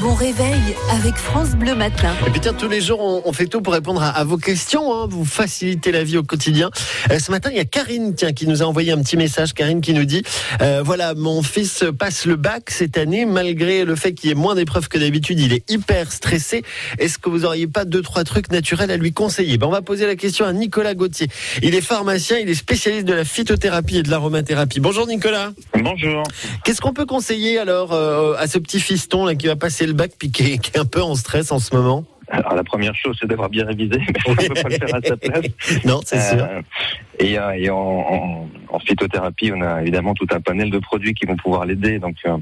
bon réveil avec France Bleu Matin. Et puis tiens, tous les jours, on, on fait tout pour répondre à, à vos questions, hein, vous faciliter la vie au quotidien. Euh, ce matin, il y a Karine tiens, qui nous a envoyé un petit message. Karine qui nous dit, euh, voilà, mon fils passe le bac cette année, malgré le fait qu'il y ait moins d'épreuves que d'habitude, il est hyper stressé. Est-ce que vous auriez pas deux, trois trucs naturels à lui conseiller? Ben, On va poser la question à Nicolas Gauthier. Il est pharmacien, il est spécialiste de la phytothérapie et de l'aromathérapie. Bonjour Nicolas. Bonjour. Qu'est-ce qu'on peut conseiller alors euh, à ce petit fiston là, qui va passer le bac puis qui est, un peu en stress en ce moment Alors la première chose, c'est d'avoir bien révisé, mais on ne peut pas le faire à sa place. Non, c'est sûr. Euh, et euh, et en, en- en phytothérapie, on a évidemment tout un panel de produits qui vont pouvoir l'aider, donc euh,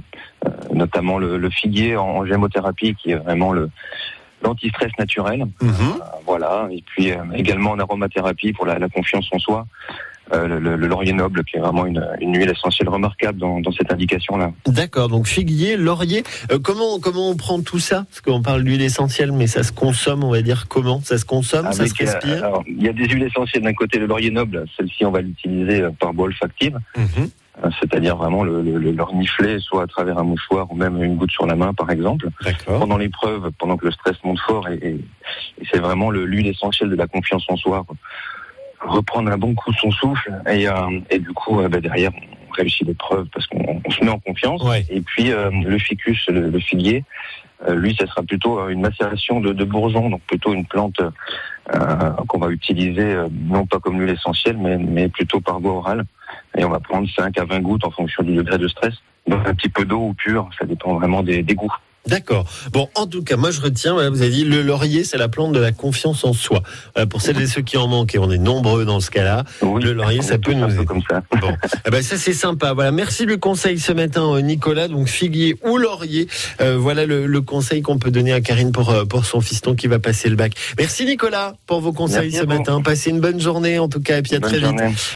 notamment le, le figuier en, en gémothérapie, qui est vraiment le l'antistress naturel. Mhm. Euh, voilà. Et puis également en aromathérapie pour la, la confiance en soi. Euh, le, le- le laurier noble, qui est vraiment une, une huile essentielle remarquable dans, dans cette indication-là. D'accord, donc figuier, laurier. Euh, comment comment on prend tout ça? Parce qu'on parle d'huile essentielle, mais ça se consomme, on va dire comment? Ça se consomme, ça se euh, respire? alors, il y a des huiles essentielles d'un côté, le laurier noble, celle-ci on va l'utiliser par bois olfactive, Mhm. c'est-à-dire vraiment le, le, le- le renifler, soit à travers un mouchoir ou même une goutte sur la main par exemple. Pendant l'épreuve, pendant que le stress monte fort, et, et- et c'est vraiment le- l'huile essentielle de la confiance en soi. Reprendre un bon coup son souffle et, euh, et du coup euh, bah, derrière on réussit l'épreuve parce qu'on on se met en confiance. Ouais. Et puis euh, le ficus, le, le figuier, euh, lui, ça sera plutôt une macération de, de bourgeons, donc plutôt une plante euh, qu'on va utiliser euh, non pas comme l'huile essentielle, mais, mais plutôt par voie orale. Et on va prendre 5 à 20 gouttes en fonction du degré de stress. Donc un petit peu d'eau ou pure, ça dépend vraiment des, des goûts. D'accord. Bon, en tout cas, moi je retiens, voilà, vous avez dit, le laurier, c'est la plante de la confiance en soi. Voilà, pour celles et ceux qui en manquent, et on est nombreux dans ce cas-là. Oui, Le laurier, ça peut nous aider. comme ça. Bon, eh ben ça c'est sympa. Voilà, merci du conseil ce matin, euh, Nicolas. Donc figuier ou laurier, Euh, voilà le, le conseil qu'on peut donner à Karine pour euh, pour son fiston qui va passer le bac. Merci Nicolas pour vos conseils Merci ce matin. Passez une bonne journée en tout cas et puis à Bonne très vite.